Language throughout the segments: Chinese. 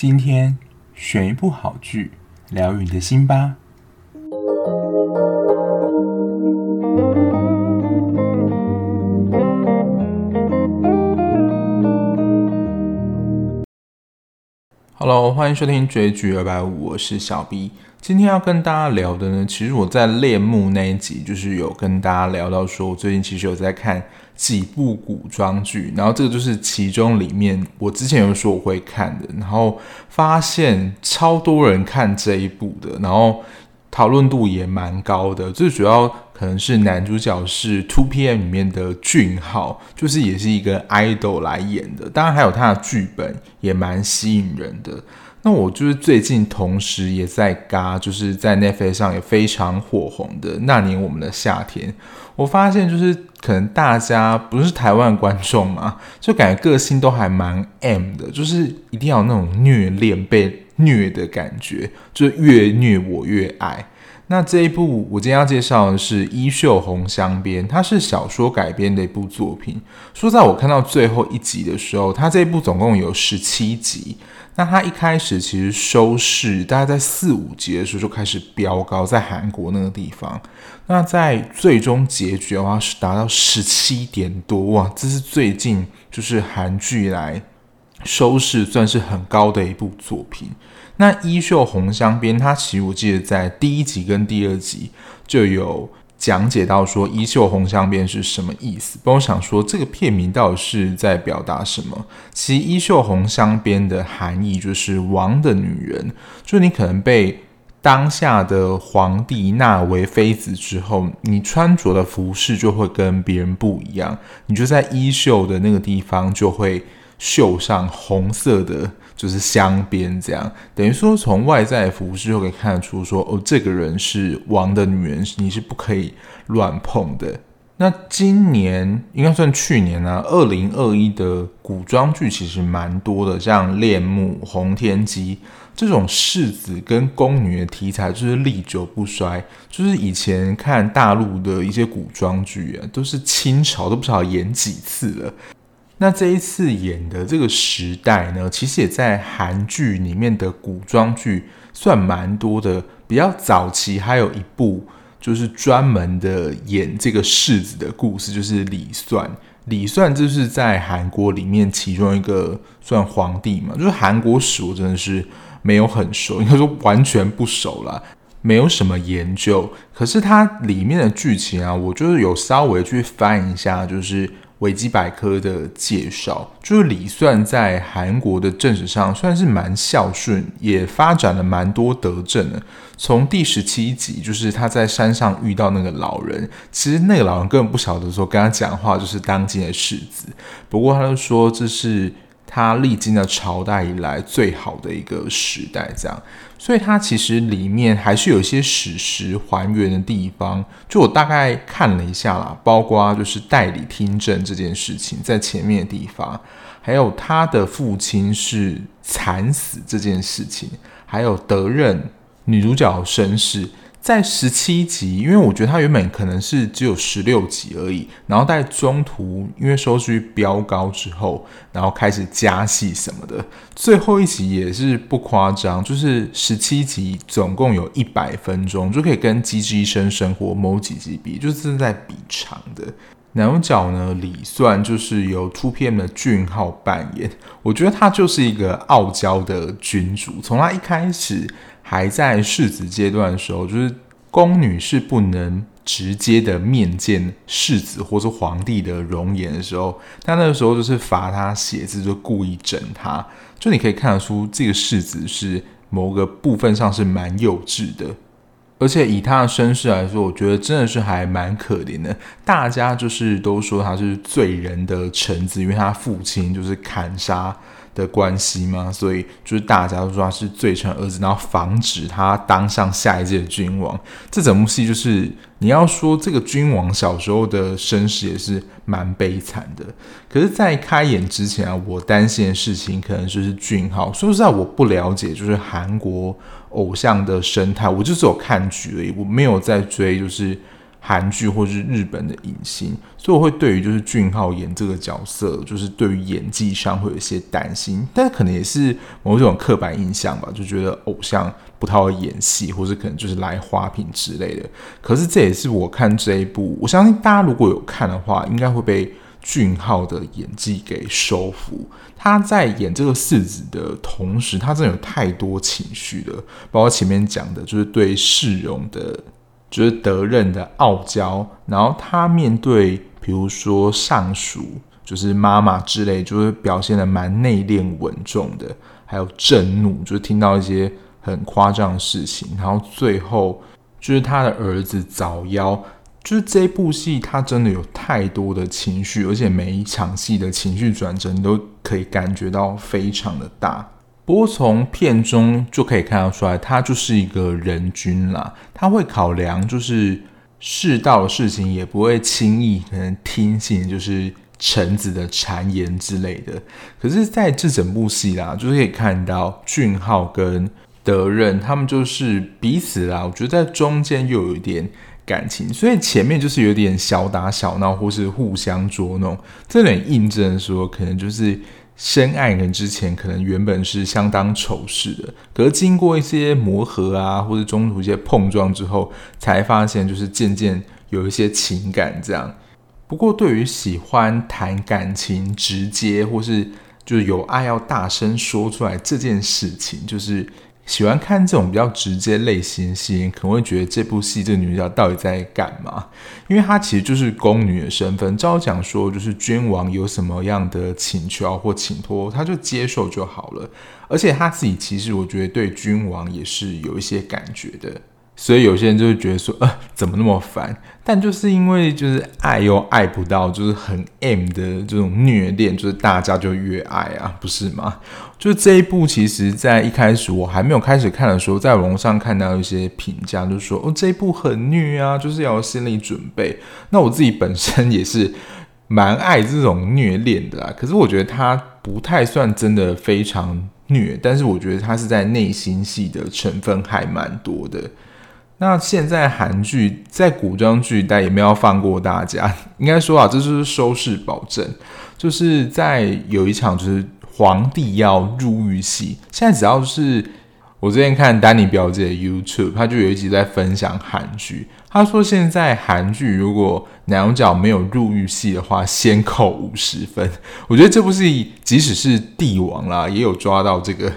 今天选一部好剧，疗愈你的心吧。Hello，欢迎收听追剧二百五，我是小 B。今天要跟大家聊的呢，其实我在恋慕那一集，就是有跟大家聊到说，我最近其实有在看。几部古装剧，然后这个就是其中里面我之前有说我会看的，然后发现超多人看这一部的，然后讨论度也蛮高的。最主要可能是男主角是 Two PM 里面的俊昊，就是也是一个 idol 来演的，当然还有他的剧本也蛮吸引人的。那我就是最近同时也在嘎，就是在 Netflix 上也非常火红的《那年我们的夏天》。我发现就是可能大家不是台湾观众嘛，就感觉个性都还蛮 M 的，就是一定要那种虐恋被虐的感觉，就是越虐我越爱。那这一部我今天要介绍的是《衣袖红镶边》，它是小说改编的一部作品。说在我看到最后一集的时候，它这一部总共有十七集。那它一开始其实收视大概在四五集的时候就开始飙高，在韩国那个地方。那在最终结局的话是达到十七点多哇，这是最近就是韩剧来收视算是很高的一部作品。那《衣袖红镶边》，它其实我记得在第一集跟第二集就有讲解到说“衣袖红镶边”是什么意思。不过我想说，这个片名到底是在表达什么？其实“衣袖红镶边”的含义就是王的女人，就你可能被当下的皇帝纳为妃子之后，你穿着的服饰就会跟别人不一样，你就在衣袖的那个地方就会绣上红色的。就是镶边这样，等于说从外在服饰就可以看得出说，哦，这个人是王的女人，你是不可以乱碰的。那今年应该算去年啊，二零二一的古装剧其实蛮多的，像《恋慕》《红天机》这种世子跟宫女的题材，就是历久不衰。就是以前看大陆的一些古装剧啊，都是清朝都不知道演几次了。那这一次演的这个时代呢，其实也在韩剧里面的古装剧算蛮多的。比较早期还有一部就是专门的演这个世子的故事，就是李算。李算就是在韩国里面其中一个算皇帝嘛，就是韩国史我真的是没有很熟，应该说完全不熟啦，没有什么研究。可是它里面的剧情啊，我就是有稍微去翻一下，就是。维基百科的介绍，就是李算在韩国的政治上算是蛮孝顺，也发展了蛮多德政的。从第十七集，就是他在山上遇到那个老人，其实那个老人根本不晓得说跟他讲话就是当今的世子，不过他就说这是。他历经了朝代以来最好的一个时代，这样，所以它其实里面还是有一些史实还原的地方。就我大概看了一下啦，包括就是代理听证这件事情在前面的地方，还有他的父亲是惨死这件事情，还有德任女主角身世。在十七集，因为我觉得它原本可能是只有十六集而已，然后在中途因为收视率飙高之后，然后开始加戏什么的，最后一集也是不夸张，就是十七集总共有一百分钟，就可以跟《机智医生生活》某几集比，就是正在比长的。男主角呢，李算就是由 2PM 的俊浩扮演，我觉得他就是一个傲娇的君主，从他一开始。还在世子阶段的时候，就是宫女是不能直接的面见世子或是皇帝的容颜的时候，他那个时候就是罚他写字，就故意整他。就你可以看得出，这个世子是某个部分上是蛮幼稚的，而且以他的身世来说，我觉得真的是还蛮可怜的。大家就是都说他是罪人的臣子，因为他父亲就是砍杀。的关系吗？所以就是大家都说他是罪臣儿子，然后防止他当上下一届的君王。这整部戏就是你要说这个君王小时候的身世也是蛮悲惨的。可是，在开演之前啊，我担心的事情可能就是俊浩。说实在，我不了解就是韩国偶像的生态，我就只有看剧而已，我没有在追就是韩剧或是日本的影星，所以我会对于就是俊浩演这个角色，就是对于演技上会有一些担心，但可能也是某种刻板印象吧，就觉得偶像不太会演戏，或是可能就是来花瓶之类的。可是这也是我看这一部，我相信大家如果有看的话，应该会被俊浩的演技给收服。他在演这个世子的同时，他真的有太多情绪了，包括前面讲的，就是对世荣的。就是德任的傲娇，然后他面对比如说上属，就是妈妈之类，就是表现的蛮内敛稳重的，还有震怒，就是听到一些很夸张的事情，然后最后就是他的儿子早夭，就是这部戏他真的有太多的情绪，而且每一场戏的情绪转折你都可以感觉到非常的大。不过从片中就可以看得出来，他就是一个人君啦。他会考量，就是世道的事情，也不会轻易可能听信就是臣子的谗言之类的。可是在这整部戏啦，就是可以看到俊浩跟德任他们就是彼此啦，我觉得在中间又有一点感情，所以前面就是有点小打小闹或是互相捉弄，这点印证说可能就是。深爱人之前可能原本是相当仇视的，可是经过一些磨合啊，或者中途一些碰撞之后，才发现就是渐渐有一些情感这样。不过对于喜欢谈感情、直接或是就是有爱要大声说出来这件事情，就是。喜欢看这种比较直接类型戏，可能会觉得这部戏这个女角到底在干嘛？因为她其实就是宫女的身份，照讲说就是君王有什么样的请求或请托，她就接受就好了。而且她自己其实我觉得对君王也是有一些感觉的。所以有些人就会觉得说，呃，怎么那么烦？但就是因为就是爱又爱不到，就是很 M 的这种虐恋，就是大家就越爱啊，不是吗？就这一部，其实在一开始我还没有开始看的时候，在网上看到一些评价，就说哦，这一部很虐啊，就是要有心理准备。那我自己本身也是蛮爱这种虐恋的啦，可是我觉得它不太算真的非常虐，但是我觉得它是在内心戏的成分还蛮多的。那现在韩剧在古装剧，但也没有放过大家。应该说啊，这就是收视保证。就是在有一场就是皇帝要入狱戏，现在只要是我之前看丹尼表姐 YouTube，他就有一集在分享韩剧。他说现在韩剧如果男主角没有入狱戏的话，先扣五十分。我觉得这部戏即使是帝王啦，也有抓到这个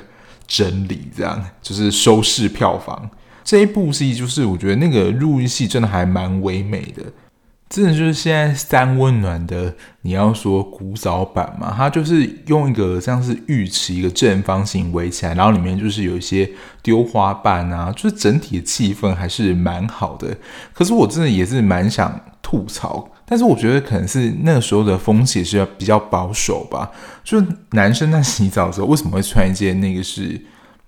真理，这样就是收视票房。这一部戏就是我觉得那个入狱戏真的还蛮唯美的，真的就是现在三温暖的，你要说古早版嘛，它就是用一个像是浴池一个正方形围起来，然后里面就是有一些丢花瓣啊，就是整体的气氛还是蛮好的。可是我真的也是蛮想吐槽，但是我觉得可能是那个时候的风气是要比较保守吧，就男生在洗澡的时候为什么会穿一件那个是？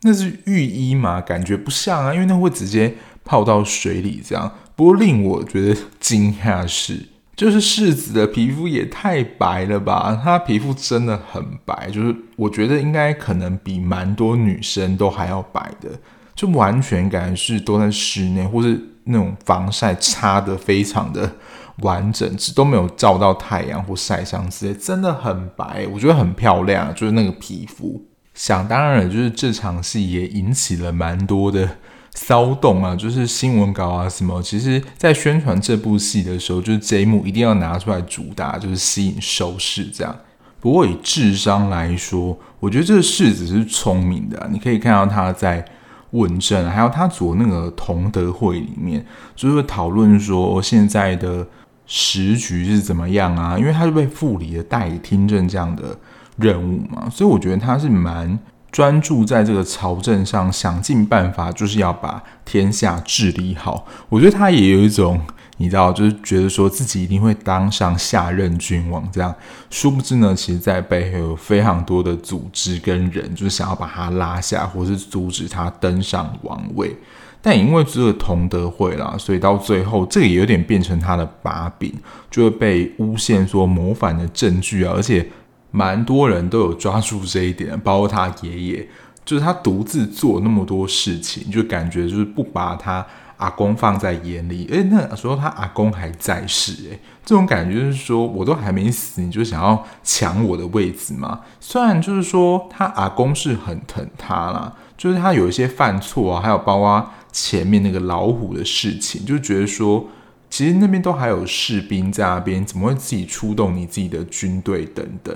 那是浴衣嘛？感觉不像啊，因为那会直接泡到水里这样。不过令我觉得惊讶是，就是世子的皮肤也太白了吧？她皮肤真的很白，就是我觉得应该可能比蛮多女生都还要白的，就完全感觉是都在室内，或是那种防晒擦得非常的完整，只都没有照到太阳或晒伤之类，真的很白，我觉得很漂亮，就是那个皮肤。想当然了，就是这场戏也引起了蛮多的骚动啊，就是新闻稿啊什么。其实，在宣传这部戏的时候，就是这一幕一定要拿出来主打，就是吸引收视这样。不过以智商来说，我觉得这个世子是聪明的。你可以看到他在问政，还有他组那个同德会里面，就是讨论说现在的时局是怎么样啊？因为他就被副理的代理听证这样的。任务嘛，所以我觉得他是蛮专注在这个朝政上，想尽办法就是要把天下治理好。我觉得他也有一种，你知道，就是觉得说自己一定会当上下任君王这样。殊不知呢，其实在背后有非常多的组织跟人，就是想要把他拉下，或是阻止他登上王位。但因为这个同德会啦，所以到最后这个也有点变成他的把柄，就会被诬陷说谋反的证据啊，而且。蛮多人都有抓住这一点，包括他爷爷，就是他独自做那么多事情，就感觉就是不把他阿公放在眼里，诶，那时候他阿公还在世，诶，这种感觉就是说我都还没死，你就想要抢我的位置吗？虽然就是说他阿公是很疼他啦，就是他有一些犯错啊，还有包括前面那个老虎的事情，就觉得说其实那边都还有士兵在那边，怎么会自己出动你自己的军队等等。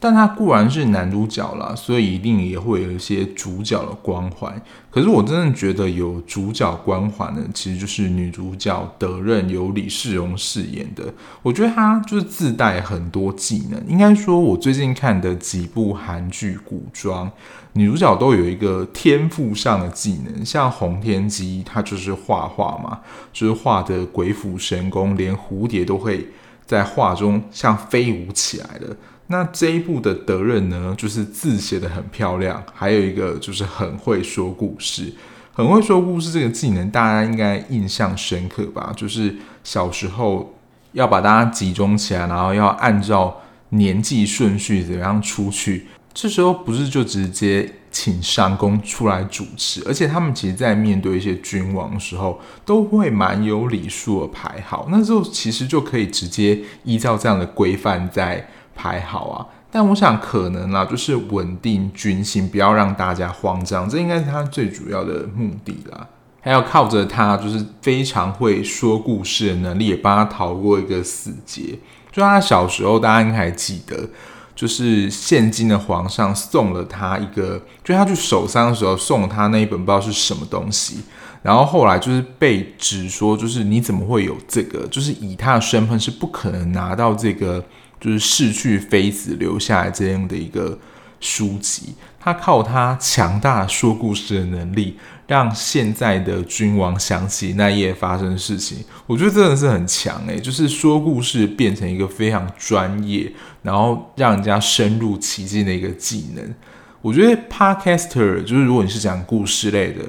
但他固然是男主角啦，所以一定也会有一些主角的光环。可是我真的觉得有主角光环的，其实就是女主角德任由李世荣饰演的。我觉得她就是自带很多技能。应该说，我最近看的几部韩剧古装女主角都有一个天赋上的技能，像洪天基，她就是画画嘛，就是画的鬼斧神工，连蝴蝶都会在画中像飞舞起来的。那这一部的德任呢，就是字写得很漂亮，还有一个就是很会说故事，很会说故事这个技能大家应该印象深刻吧？就是小时候要把大家集中起来，然后要按照年纪顺序怎么样出去，这时候不是就直接请上公出来主持，而且他们其实在面对一些君王的时候，都会蛮有礼数的排好，那时候其实就可以直接依照这样的规范在。排好啊，但我想可能啦，就是稳定军心，不要让大家慌张，这应该是他最主要的目的啦。还要靠着他就是非常会说故事的能力，也帮他逃过一个死劫。就他小时候，大家应该还记得，就是现今的皇上送了他一个，就他去守丧的时候送了他那一本不知道是什么东西，然后后来就是被指说，就是你怎么会有这个？就是以他的身份是不可能拿到这个。就是逝去妃子留下来这样的一个书籍，他靠他强大说故事的能力，让现在的君王想起那夜发生的事情。我觉得真的是很强诶，就是说故事变成一个非常专业，然后让人家深入其境的一个技能。我觉得 Podcaster 就是如果你是讲故事类的，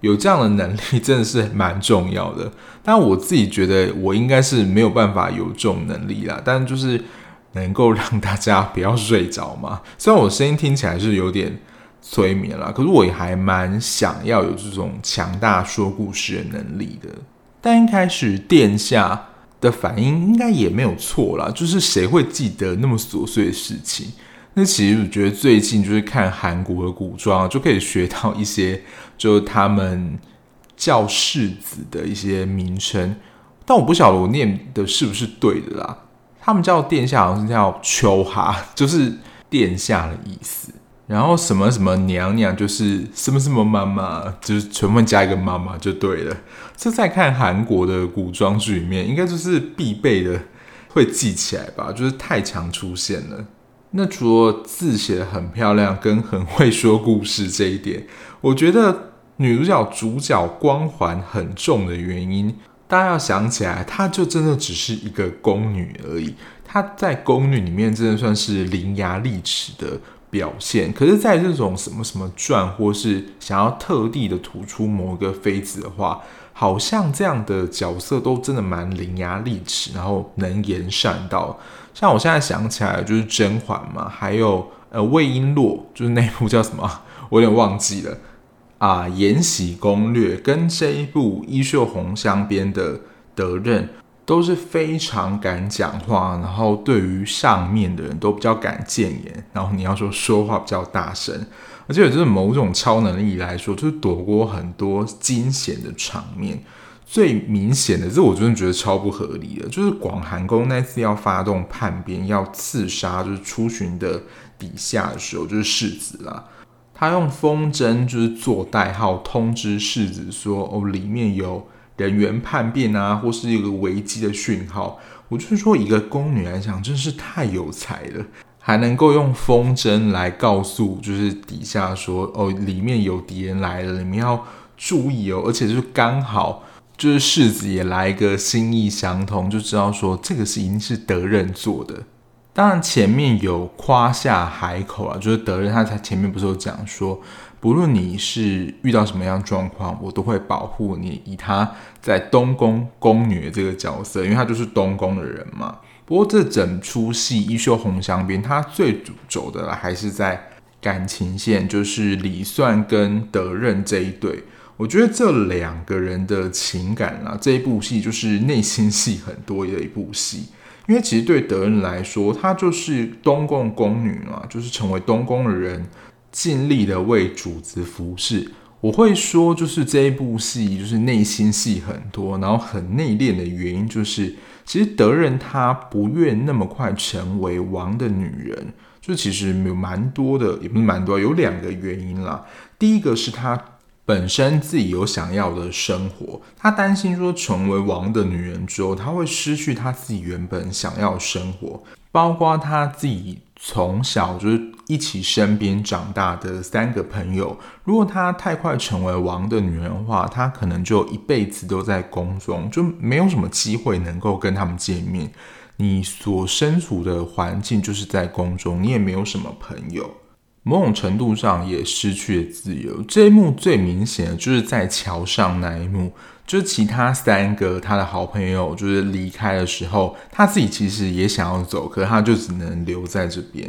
有这样的能力真的是蛮重要的。但我自己觉得我应该是没有办法有这种能力啦，但就是。能够让大家不要睡着吗？虽然我声音听起来是有点催眠啦，可是我也还蛮想要有这种强大说故事的能力的。但一开始殿下的反应应该也没有错啦，就是谁会记得那么琐碎的事情？那其实我觉得最近就是看韩国的古装，就可以学到一些，就是他们叫世子的一些名称，但我不晓得我念的是不是对的啦。他们叫殿下，好像是叫秋哈，就是殿下的意思。然后什么什么娘娘，就是什么什么妈妈，就是全部加一个妈妈就对了。这在看韩国的古装剧里面，应该就是必备的，会记起来吧？就是太常出现了。那除了字写得很漂亮，跟很会说故事这一点，我觉得女主角主角光环很重的原因。大家要想起来，她就真的只是一个宫女而已。她在宫女里面真的算是伶牙俐齿的表现。可是，在这种什么什么传，或是想要特地的突出某一个妃子的话，好像这样的角色都真的蛮伶牙俐齿，然后能言善道。像我现在想起来，就是甄嬛嘛，还有呃魏璎珞，就是那部叫什么，我有点忘记了。啊，《延禧攻略》跟这一部《衣袖红镶边》的德任都是非常敢讲话，然后对于上面的人都比较敢谏言，然后你要说说话比较大声，而且有这种某种超能力来说，就是躲过很多惊险的场面。最明显的，这我真的觉得超不合理的，就是广寒宫那次要发动叛变，要刺杀就是出巡的底下的时候，就是世子啦。他用风筝就是做代号，通知世子说：“哦，里面有人员叛变啊，或是一个危机的讯号。”我就是说，一个宫女来讲，真是太有才了，还能够用风筝来告诉就是底下说：“哦，里面有敌人来了，你们要注意哦。”而且就是刚好就是世子也来一个心意相通，就知道说这个是一定是德任做的。当然，前面有夸下海口啊，就是德仁他在前面不是有讲说，不论你是遇到什么样状况，我都会保护你。以他在东宫宫女的这个角色，因为他就是东宫的人嘛。不过这整出戏《衣袖红镶边》，他最主轴的还是在感情线，就是李算跟德任这一对。我觉得这两个人的情感啦，这一部戏就是内心戏很多的一部戏。因为其实对德任来说，他就是东宫宫女嘛，就是成为东宫的人，尽力的为主子服侍。我会说，就是这一部戏就是内心戏很多，然后很内敛的原因，就是其实德任他不愿那么快成为王的女人，就其实有蛮多的，也不是蛮多，有两个原因啦。第一个是他。本身自己有想要的生活，他担心说成为王的女人之后，他会失去他自己原本想要的生活，包括他自己从小就是一起身边长大的三个朋友。如果他太快成为王的女人的话，他可能就一辈子都在宫中，就没有什么机会能够跟他们见面。你所身处的环境就是在宫中，你也没有什么朋友。某种程度上也失去了自由。这一幕最明显的就是在桥上那一幕，就是其他三个他的好朋友就是离开的时候，他自己其实也想要走，可是他就只能留在这边。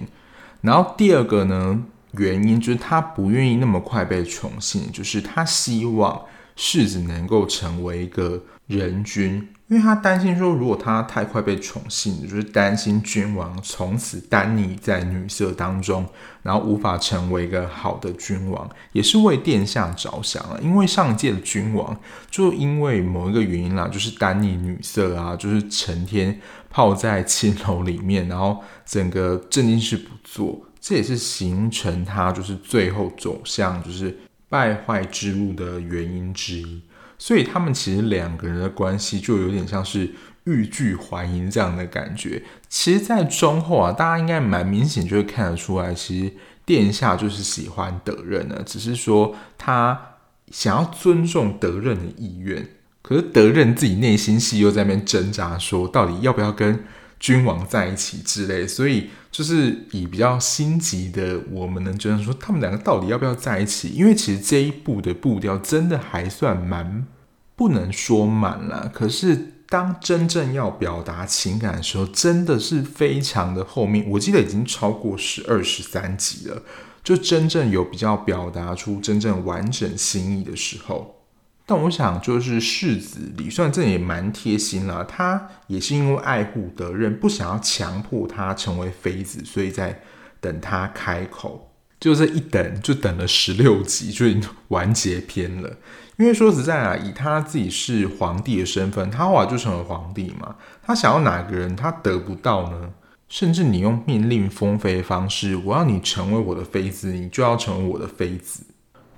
然后第二个呢，原因就是他不愿意那么快被宠幸，就是他希望世子能够成为一个人君。因为他担心说，如果他太快被宠幸，就是担心君王从此耽溺在女色当中，然后无法成为一个好的君王，也是为殿下着想啊。因为上一届的君王就因为某一个原因啦，就是耽溺女色啊，就是成天泡在青楼里面，然后整个正经事不做，这也是形成他就是最后走向就是败坏之路的原因之一。所以他们其实两个人的关系就有点像是欲拒还迎这样的感觉。其实，在中后啊，大家应该蛮明显就会看得出来，其实殿下就是喜欢德仁的，只是说他想要尊重德仁的意愿。可是德仁自己内心戏又在那边挣扎，说到底要不要跟君王在一起之类。所以就是以比较心急的我们能觉得说，他们两个到底要不要在一起？因为其实这一部的步调真的还算蛮。不能说满了，可是当真正要表达情感的时候，真的是非常的后面。我记得已经超过十二十三集了，就真正有比较表达出真正完整心意的时候。但我想，就是世子李算这也蛮贴心了，他也是因为爱护德任，不想要强迫他成为妃子，所以在等他开口。就这一等，就等了十六集，就完结篇了。因为说实在啊，以他自己是皇帝的身份，他后来就成了皇帝嘛。他想要哪个人，他得不到呢？甚至你用命令封妃的方式，我要你成为我的妃子，你就要成为我的妃子。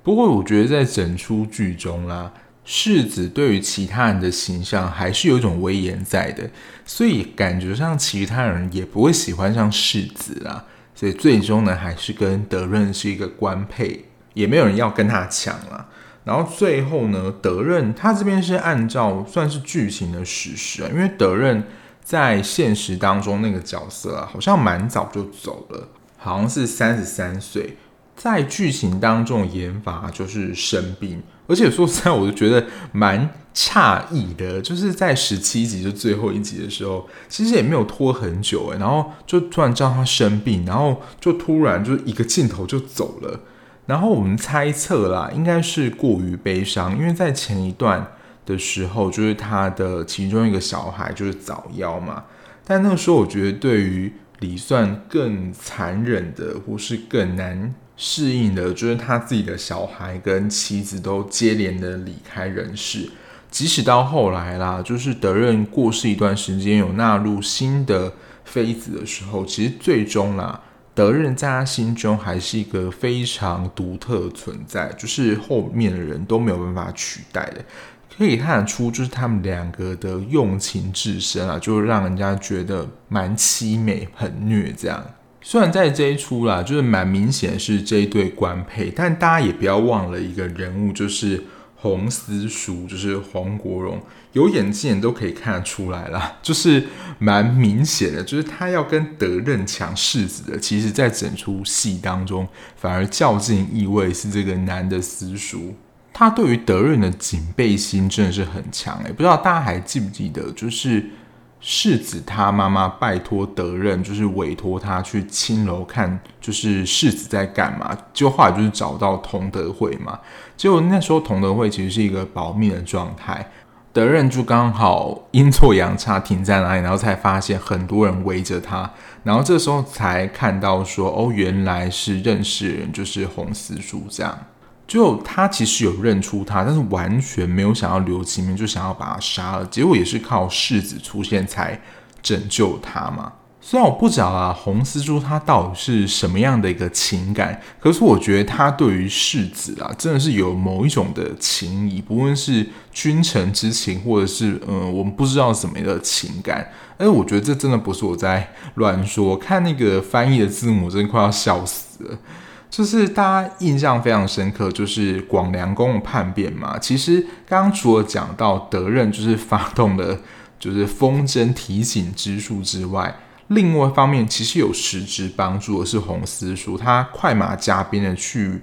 不过我觉得在整出剧中啦，世子对于其他人的形象还是有一种威严在的，所以感觉上其他人也不会喜欢上世子啦。所以最终呢，还是跟德润是一个官配，也没有人要跟他抢啦。然后最后呢，德润他这边是按照算是剧情的史实啊，因为德润在现实当中那个角色啊，好像蛮早就走了，好像是三十三岁。在剧情当中演法就是生病，而且说实在，我就觉得蛮诧异的，就是在十七集就最后一集的时候，其实也没有拖很久诶，然后就突然知道他生病，然后就突然就一个镜头就走了。然后我们猜测啦，应该是过于悲伤，因为在前一段的时候，就是他的其中一个小孩就是早夭嘛。但那个时候，我觉得对于李算更残忍的，或是更难适应的，就是他自己的小孩跟妻子都接连的离开人世。即使到后来啦，就是德任过世一段时间，有纳入新的妃子的时候，其实最终啦。德任在他心中还是一个非常独特的存在，就是后面的人都没有办法取代的。可以看得出，就是他们两个的用情至深啊，就让人家觉得蛮凄美、很虐这样。虽然在这一出啦，就是蛮明显是这一对官配，但大家也不要忘了一个人物，就是。洪思叔就是黄国荣，有眼睛人都可以看得出来啦，就是蛮明显的，就是他要跟德任抢世子的。其实，在整出戏当中，反而较劲意味是这个男的思淑，他对于德任的警备心真的是很强诶，不知道大家还记不记得，就是世子他妈妈拜托德任，就是委托他去青楼看，就是世子在干嘛。结果后来就是找到同德惠嘛。结果那时候同德惠其实是一个保密的状态，德任就刚好阴错阳差停在哪里，然后才发现很多人围着他，然后这时候才看到说，哦，原来是认识人，就是洪思书这样。就他其实有认出他，但是完全没有想要留情面，就想要把他杀了。结果也是靠世子出现才拯救他嘛。虽然我不知道啊，洪思书他到底是什么样的一个情感，可是我觉得他对于世子啊，真的是有某一种的情谊，不论是君臣之情，或者是嗯，我们不知道什么的情感。哎，我觉得这真的不是我在乱说，看那个翻译的字母，真的快要笑死了。就是大家印象非常深刻，就是广良公的叛变嘛。其实刚刚除了讲到德任就是发动的，就是风筝提醒之术之外，另外一方面其实有实质帮助的是洪思书，他快马加鞭的去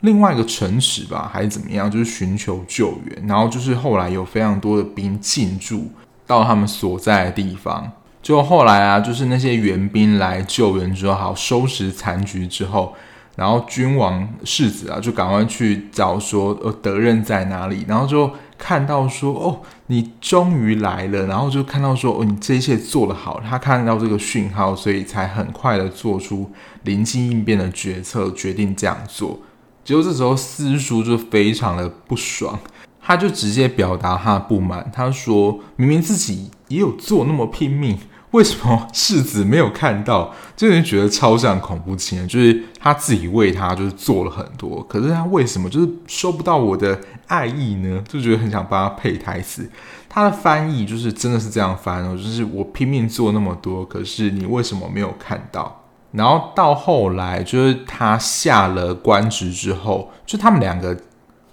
另外一个城池吧，还是怎么样，就是寻求救援。然后就是后来有非常多的兵进驻到他们所在的地方。就后来啊，就是那些援兵来救援之后，好收拾残局之后。然后君王世子啊，就赶快去找说，呃，德任在哪里？然后就看到说，哦，你终于来了。然后就看到说，哦，你这一切做得好。他看到这个讯号，所以才很快的做出临机应变的决策，决定这样做。结果这时候四叔就非常的不爽，他就直接表达他的不满。他说明明自己也有做那么拼命。为什么世子没有看到？就 人觉得超像恐怖情人，就是他自己为他就是做了很多，可是他为什么就是收不到我的爱意呢？就觉得很想帮他配台词。他的翻译就是真的是这样翻哦，就是我拼命做那么多，可是你为什么没有看到？然后到后来就是他下了官职之后，就他们两个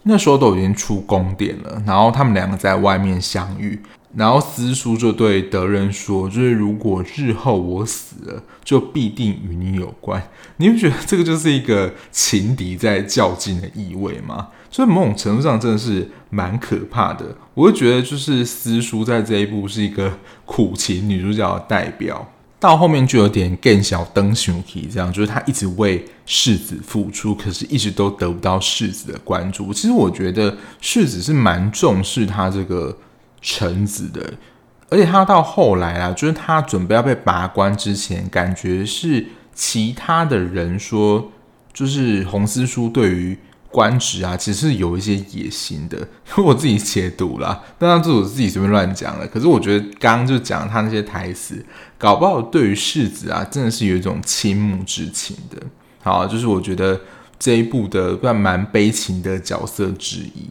那时候都已经出宫殿了，然后他们两个在外面相遇。然后思书就对德仁说：“就是如果日后我死了，就必定与你有关。”你不觉得这个就是一个情敌在较劲的意味吗？所以某种程度上真的是蛮可怕的。我会觉得就是思书在这一部是一个苦情女主角的代表，到后面就有点更小灯熊皮这样，就是她一直为世子付出，可是一直都得不到世子的关注。其实我觉得世子是蛮重视他这个。臣子的，而且他到后来啊，就是他准备要被拔官之前，感觉是其他的人说，就是洪思书对于官职啊，其实是有一些野心的。我自己解读啦，当然这我自己随便乱讲了。可是我觉得刚刚就讲他那些台词，搞不好对于世子啊，真的是有一种倾慕之情的。好，就是我觉得这一部的算蛮悲情的角色之一。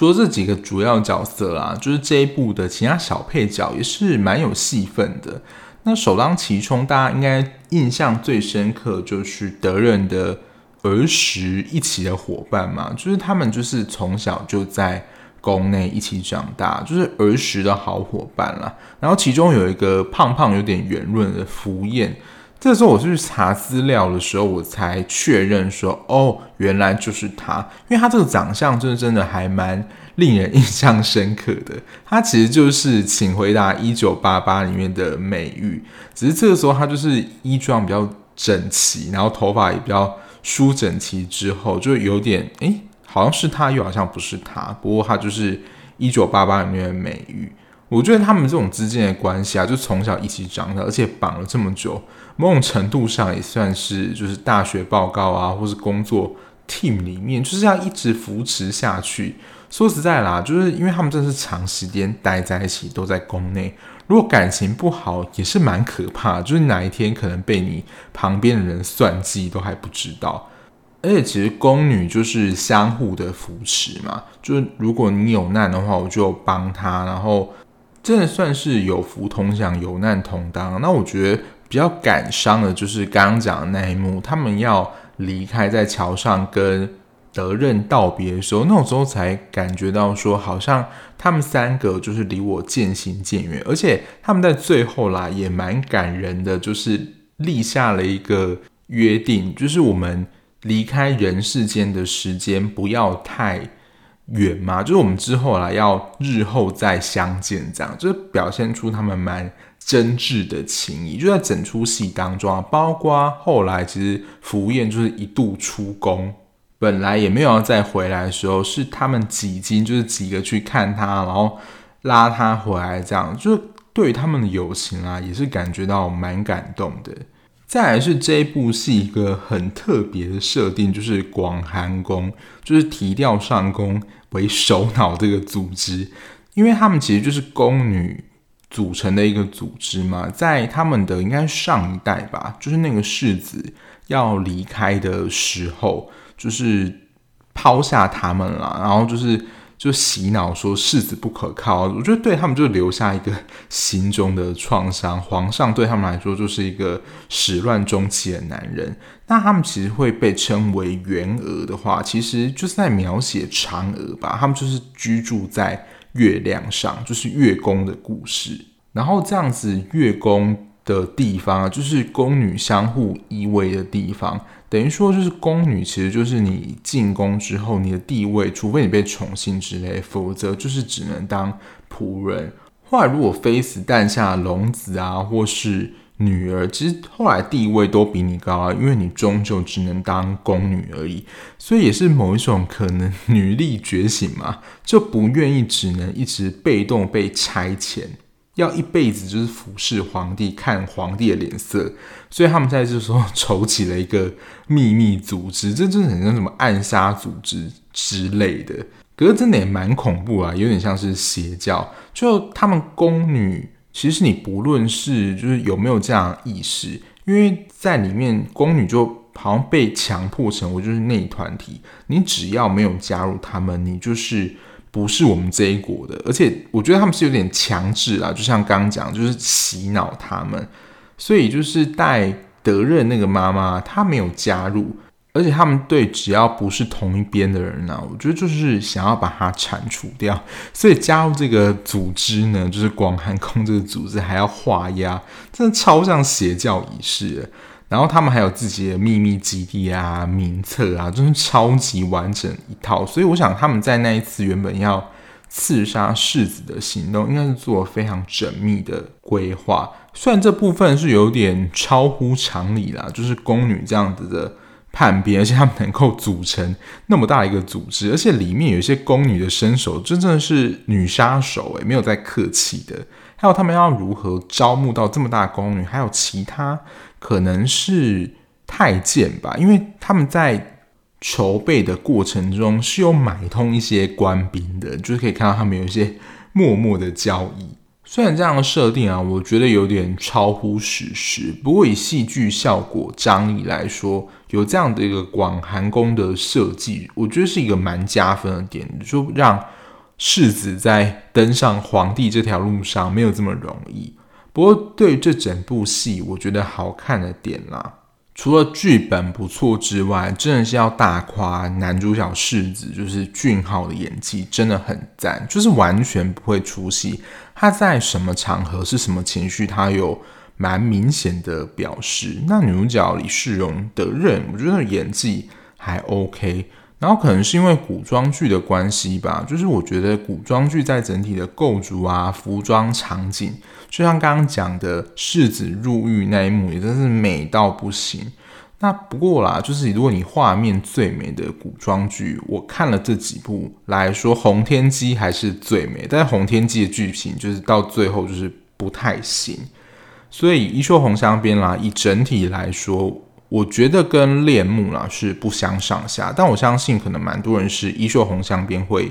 除了这几个主要角色啦，就是这一部的其他小配角也是蛮有戏份的。那首当其冲，大家应该印象最深刻就是德仁的儿时一起的伙伴嘛，就是他们就是从小就在宫内一起长大，就是儿时的好伙伴啦。然后其中有一个胖胖有点圆润的福彦。这时候我去查资料的时候，我才确认说，哦，原来就是他，因为他这个长相真的真的还蛮令人印象深刻的。他其实就是《请回答一九八八》里面的美玉，只是这个时候他就是衣装比较整齐，然后头发也比较梳整齐，之后就有点诶，好像是他，又好像不是他。不过他就是《一九八八》里面的美玉。我觉得他们这种之间的关系啊，就从小一起长大，而且绑了这么久。某种程度上也算是，就是大学报告啊，或是工作 team 里面，就是要一直扶持下去。说实在啦，就是因为他们真是长时间待在一起，都在宫内。如果感情不好，也是蛮可怕，就是哪一天可能被你旁边的人算计都还不知道。而且其实宫女就是相互的扶持嘛，就是如果你有难的话，我就帮他，然后真的算是有福同享，有难同当。那我觉得。比较感伤的就是刚刚讲的那一幕，他们要离开，在桥上跟德任道别的时候，那种时候才感觉到说，好像他们三个就是离我渐行渐远，而且他们在最后啦也蛮感人的，就是立下了一个约定，就是我们离开人世间的时间不要太远吗，就是我们之后啦要日后再相见，这样就是表现出他们蛮真挚的情谊。就在整出戏当中啊，包括后来其实福彦就是一度出宫，本来也没有要再回来的时候，是他们几经就是几个去看他，然后拉他回来，这样就对他们的友情啊，也是感觉到蛮感动的。再来是这一部戏一个很特别的设定，就是广寒宫，就是提调上宫为首脑这个组织，因为他们其实就是宫女组成的一个组织嘛，在他们的应该上一代吧，就是那个世子要离开的时候，就是抛下他们了，然后就是。就洗脑说世子不可靠，我觉得对他们就留下一个心中的创伤。皇上对他们来说就是一个始乱终弃的男人。那他们其实会被称为元娥的话，其实就是在描写嫦娥吧。他们就是居住在月亮上，就是月宫的故事。然后这样子月宫的地方，就是宫女相互依偎的地方。等于说，就是宫女，其实就是你进宫之后，你的地位，除非你被宠幸之类，否则就是只能当仆人。后来如果妃子诞下龙子啊，或是女儿，其实后来地位都比你高啊，因为你终究只能当宫女而已。所以也是某一种可能，女力觉醒嘛，就不愿意只能一直被动被差遣。要一辈子就是服侍皇帝，看皇帝的脸色，所以他们在这时候筹起了一个秘密组织，这真的很像什么暗杀组织之类的。可是真的也蛮恐怖啊，有点像是邪教。就他们宫女，其实你不论是就是有没有这样的意识，因为在里面宫女就好像被强迫成为就是内团体，你只要没有加入他们，你就是。不是我们这一国的，而且我觉得他们是有点强制啊，就像刚刚讲，就是洗脑他们，所以就是带德任那个妈妈，她没有加入，而且他们对只要不是同一边的人呢、我觉得就是想要把他铲除掉，所以加入这个组织呢，就是广寒宫这个组织还要画押，真的超像邪教仪式。然后他们还有自己的秘密基地啊、名册啊，真是超级完整一套。所以我想他们在那一次原本要刺杀世子的行动，应该是做了非常缜密的规划。虽然这部分是有点超乎常理啦，就是宫女这样子的叛变，而且他们能够组成那么大一个组织，而且里面有一些宫女的身手，真正是女杀手诶，没有在客气的。还有他们要如何招募到这么大宫女，还有其他。可能是太监吧，因为他们在筹备的过程中是有买通一些官兵的，就是可以看到他们有一些默默的交易。虽然这样的设定啊，我觉得有点超乎事实，不过以戏剧效果张力来说，有这样的一个广寒宫的设计，我觉得是一个蛮加分的点，就让世子在登上皇帝这条路上没有这么容易。不过，对于这整部戏，我觉得好看的点啦，除了剧本不错之外，真的是要大夸男主角世子，就是俊浩的演技真的很赞，就是完全不会出戏。他在什么场合是什么情绪，他有蛮明显的表示。那女主角李世荣的任，我觉得演技还 OK。然后可能是因为古装剧的关系吧，就是我觉得古装剧在整体的构筑啊、服装场景，就像刚刚讲的世子入狱那一幕，也真是美到不行。那不过啦，就是如果你画面最美的古装剧，我看了这几部来说，《红天机》还是最美，但是《红天机》的剧情就是到最后就是不太行。所以《一袖红香边》啦，以整体来说。我觉得跟恋慕啦是不相上下，但我相信可能蛮多人是一袖红香边会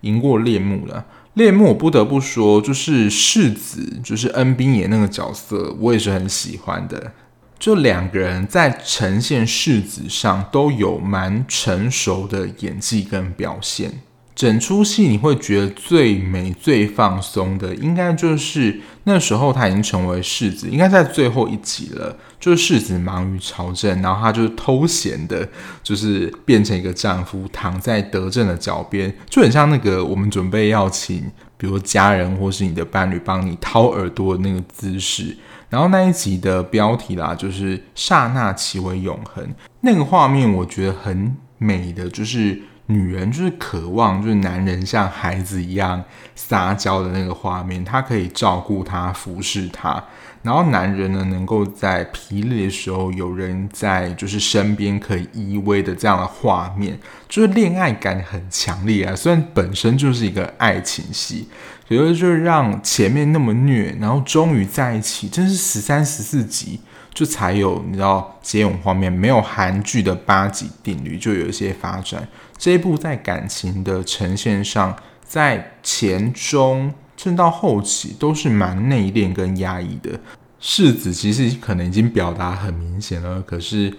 赢过恋慕的。恋慕我不得不说，就是世子，就是恩兵爷那个角色，我也是很喜欢的。就两个人在呈现世子上都有蛮成熟的演技跟表现。整出戏你会觉得最美、最放松的，应该就是那时候他已经成为世子，应该在最后一集了。就是世子忙于朝政，然后他就是偷闲的，就是变成一个丈夫，躺在德政的脚边，就很像那个我们准备要请，比如家人或是你的伴侣帮你掏耳朵的那个姿势。然后那一集的标题啦，就是刹那其为永恒，那个画面我觉得很美的，就是。女人就是渴望，就是男人像孩子一样撒娇的那个画面，他可以照顾她、服侍她，然后男人呢，能够在疲累的时候有人在就是身边可以依偎的这样的画面，就是恋爱感很强烈啊。虽然本身就是一个爱情戏，可是就是让前面那么虐，然后终于在一起，真是十三十四集。就才有你知道接吻画面，没有韩剧的八级定律，就有一些发展。这一部在感情的呈现上，在前中甚至到后期都是蛮内敛跟压抑的。世子其实可能已经表达很明显了，可是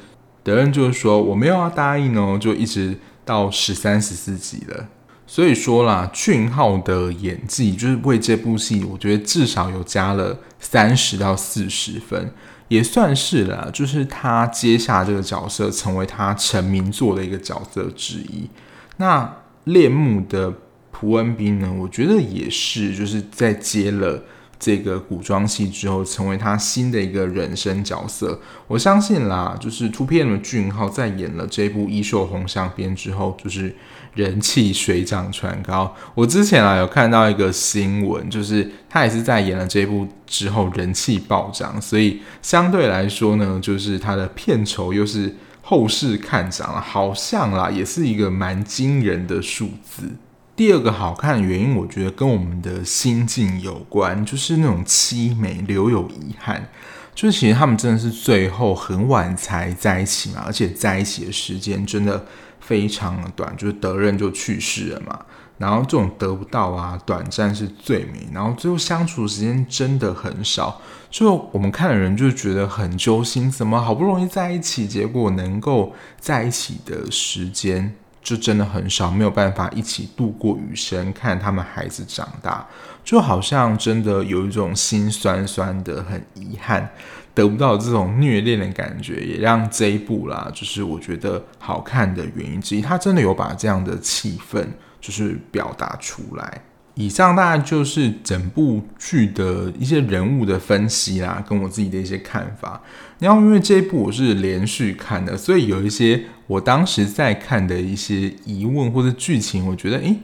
德恩就是说我没有要答应哦，就一直到十三十四集了。所以说啦，俊浩的演技就是为这部戏，我觉得至少有加了三十到四十分。也算是了，就是他接下这个角色，成为他成名作的一个角色之一。那恋慕的朴恩斌呢？我觉得也是，就是在接了这个古装戏之后，成为他新的一个人生角色。我相信啦，就是 2PM 的俊浩在演了这部《衣袖红镶边》之后，就是。人气水涨船高。我之前啊有看到一个新闻，就是他也是在演了这部之后人气暴涨，所以相对来说呢，就是他的片酬又是后市看涨了，好像啦也是一个蛮惊人的数字。第二个好看的原因，我觉得跟我们的心境有关，就是那种凄美留有遗憾，就是其实他们真的是最后很晚才在一起嘛，而且在一起的时间真的。非常的短，就是德任就去世了嘛，然后这种得不到啊，短暂是最美，然后最后相处时间真的很少，就我们看的人就觉得很揪心，怎么好不容易在一起，结果能够在一起的时间就真的很少，没有办法一起度过余生，看他们孩子长大，就好像真的有一种心酸酸的，很遗憾。得不到这种虐恋的感觉，也让这一部啦，就是我觉得好看的原因之一。他真的有把这样的气氛，就是表达出来。以上大概就是整部剧的一些人物的分析啦，跟我自己的一些看法。然后因为这一部我是连续看的，所以有一些我当时在看的一些疑问或者剧情，我觉得，诶，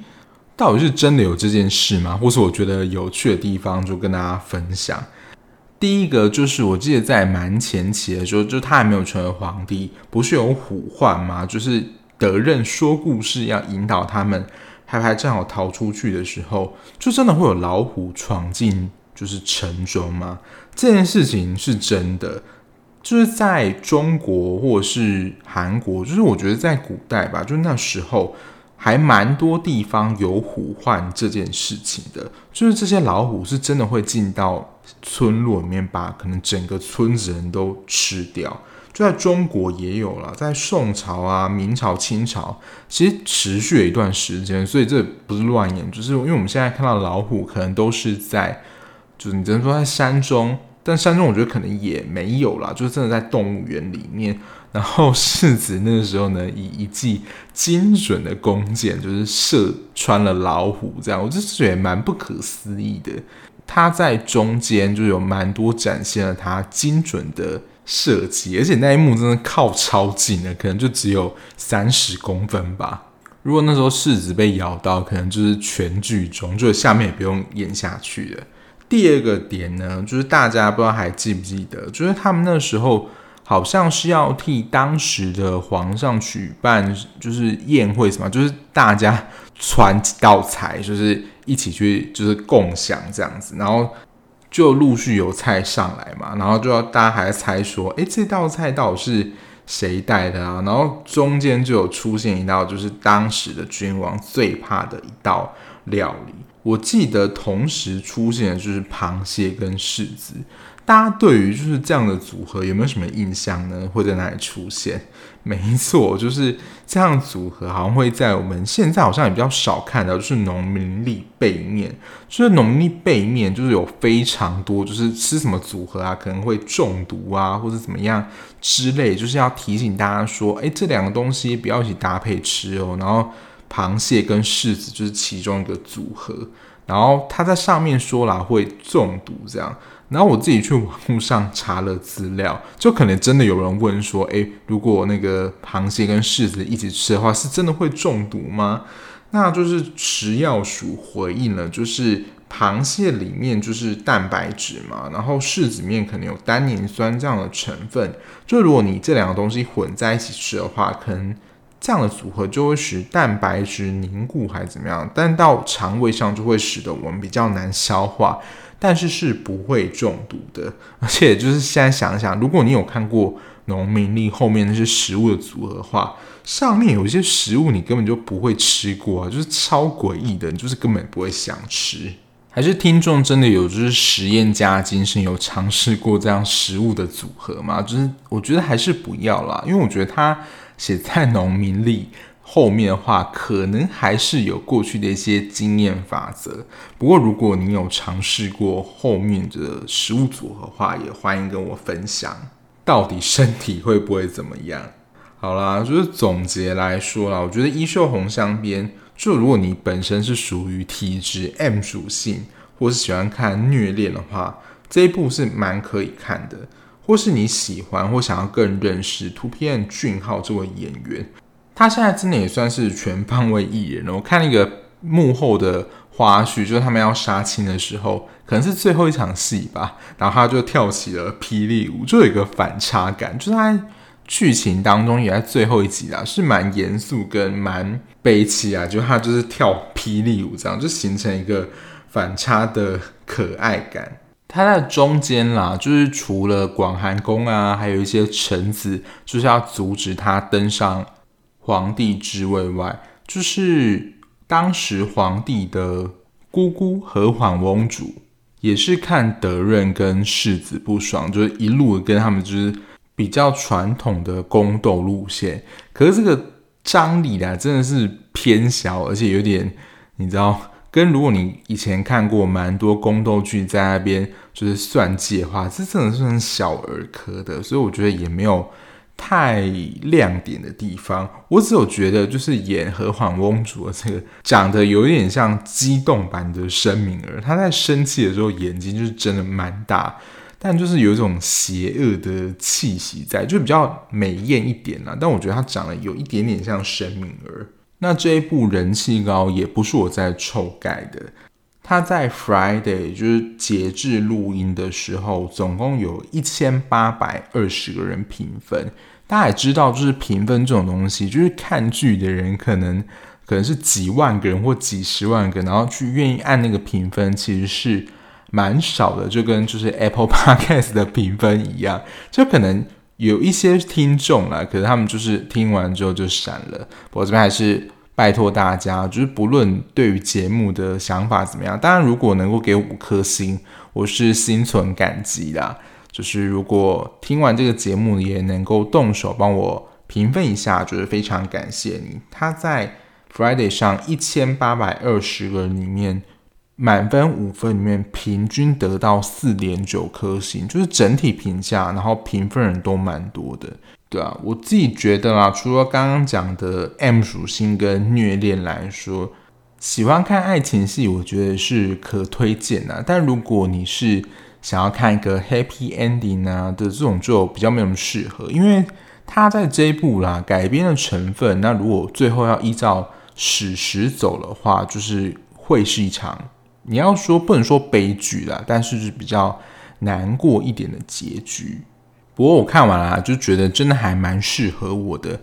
到底是真的有这件事吗？或是我觉得有趣的地方，就跟大家分享。第一个就是我记得在蛮前期的时候，就他还没有成为皇帝，不是有虎患吗？就是德任说故事要引导他们，还还正好逃出去的时候，就真的会有老虎闯进就是城中吗？这件事情是真的，就是在中国或者是韩国，就是我觉得在古代吧，就那时候。还蛮多地方有虎患这件事情的，就是这些老虎是真的会进到村落里面，把可能整个村子人都吃掉。就在中国也有了，在宋朝啊、明朝、清朝，其实持续了一段时间，所以这不是乱言，就是因为我们现在看到老虎可能都是在，就是你只能说在山中，但山中我觉得可能也没有啦，就是真的在动物园里面。然后世子那个时候呢，以一记精准的弓箭，就是射穿了老虎，这样我就觉得蛮不可思议的。他在中间就有蛮多展现了他精准的设计，而且那一幕真的靠超近的，可能就只有三十公分吧。如果那时候世子被咬到，可能就是全剧终，就下面也不用演下去了。第二个点呢，就是大家不知道还记不记得，就是他们那时候。好像是要替当时的皇上举办，就是宴会什么，就是大家传道菜，就是一起去，就是共享这样子，然后就陆续有菜上来嘛，然后就要大家还在猜说，哎，这道菜到底是谁带的啊？然后中间就有出现一道，就是当时的君王最怕的一道料理，我记得同时出现的就是螃蟹跟柿子。大家对于就是这样的组合有没有什么印象呢？会在哪里出现？没错，就是这样组合，好像会在我们现在好像也比较少看到，就是农民历背面，就是农民历背面，就是有非常多，就是吃什么组合啊，可能会中毒啊，或者怎么样之类，就是要提醒大家说，哎，这两个东西不要一起搭配吃哦。然后螃蟹跟柿子就是其中一个组合，然后他在上面说了会中毒这样。然后我自己去网上查了资料，就可能真的有人问说，诶，如果那个螃蟹跟柿子一起吃的话，是真的会中毒吗？那就是食药署回应了，就是螃蟹里面就是蛋白质嘛，然后柿子面可能有单宁酸这样的成分，就如果你这两个东西混在一起吃的话，可能这样的组合就会使蛋白质凝固还是怎么样，但到肠胃上就会使得我们比较难消化，但是是不会中毒的。而且就是现在想想，如果你有看过农民历后面那些食物的组合的话。上面有一些食物你根本就不会吃过，就是超诡异的，你就是根本不会想吃。还是听众真的有就是实验家精神，有尝试过这样食物的组合吗？就是我觉得还是不要啦，因为我觉得它写在农民历后面的话，可能还是有过去的一些经验法则。不过如果你有尝试过后面的食物组合的话，也欢迎跟我分享，到底身体会不会怎么样。好啦，就是总结来说啦，我觉得衣袖红镶边，就如果你本身是属于体质 M 属性，或是喜欢看虐恋的话，这一部是蛮可以看的。或是你喜欢或想要更认识图片俊昊这位演员，他现在真的也算是全方位艺人了。我看那个幕后的花絮，就是他们要杀青的时候，可能是最后一场戏吧，然后他就跳起了霹雳舞，就有一个反差感，就是他。剧情当中也在最后一集啦，是蛮严肃跟蛮悲戚啊，就他就是跳霹雳舞这样，就形成一个反差的可爱感。他在中间啦，就是除了广寒宫啊，还有一些臣子，就是要阻止他登上皇帝之位外，就是当时皇帝的姑姑和缓翁主，也是看德润跟世子不爽，就是一路跟他们就是。比较传统的宫斗路线，可是这个张力啊，真的是偏小，而且有点，你知道，跟如果你以前看过蛮多宫斗剧，在那边就是算计的话，这真的是很小儿科的，所以我觉得也没有太亮点的地方。我只有觉得，就是演和缓翁主的这个，长得有一点像激动版的申敏儿，他在生气的时候眼睛就是真的蛮大。但就是有一种邪恶的气息在，就比较美艳一点啦。但我觉得她长得有一点点像申敏儿。那这一部人气高也不是我在臭盖的，他在 Friday 就是截至录音的时候，总共有一千八百二十个人评分。大家也知道，就是评分这种东西，就是看剧的人可能可能是几万个人或几十万个，然后去愿意按那个评分，其实是。蛮少的，就跟就是 Apple Podcast 的评分一样，就可能有一些听众啦，可是他们就是听完之后就闪了。不过这边还是拜托大家，就是不论对于节目的想法怎么样，当然如果能够给五颗星，我是心存感激的。就是如果听完这个节目也能够动手帮我评分一下，就是非常感谢你。他在 Friday 上一千八百二十个人里面。满分五分里面，平均得到四点九颗星，就是整体评价，然后评分人都蛮多的，对啊，我自己觉得啦，除了刚刚讲的 M 属性跟虐恋来说，喜欢看爱情戏，我觉得是可推荐的。但如果你是想要看一个 Happy Ending 啊的这种，就比较没有那么适合，因为它在这一部啦改编的成分，那如果最后要依照史实走的话，就是会是一场。你要说不能说悲剧啦，但是是比较难过一点的结局。不过我看完了，就觉得真的还蛮适合我的。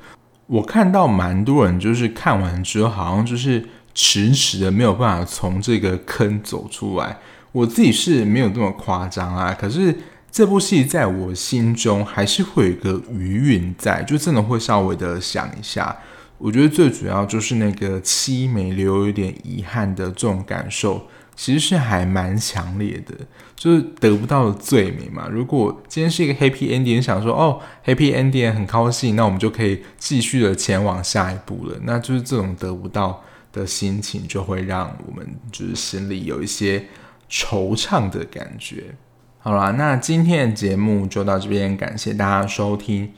我看到蛮多人就是看完之后，好像就是迟迟的没有办法从这个坑走出来。我自己是没有这么夸张啊，可是这部戏在我心中还是会有一个余韵在，就真的会稍微的想一下。我觉得最主要就是那个凄美留有点遗憾的这种感受。其实是还蛮强烈的，就是得不到的罪名嘛。如果今天是一个 happy ending，想说哦，happy ending 很高兴，那我们就可以继续的前往下一步了。那就是这种得不到的心情，就会让我们就是心里有一些惆怅的感觉。好啦，那今天的节目就到这边，感谢大家收听。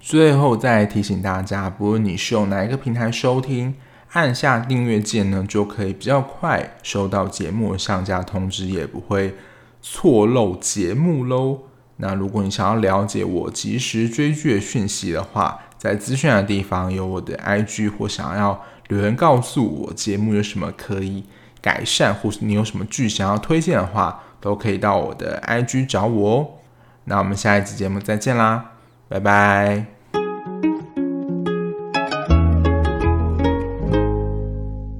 最后再提醒大家，不论你是用哪一个平台收听。按下订阅键呢，就可以比较快收到节目上架通知，也不会错漏节目喽。那如果你想要了解我及时追剧的讯息的话，在资讯的地方有我的 IG，或想要留言告诉我节目有什么可以改善，或是你有什么剧想要推荐的话，都可以到我的 IG 找我哦。那我们下一集节目再见啦，拜拜。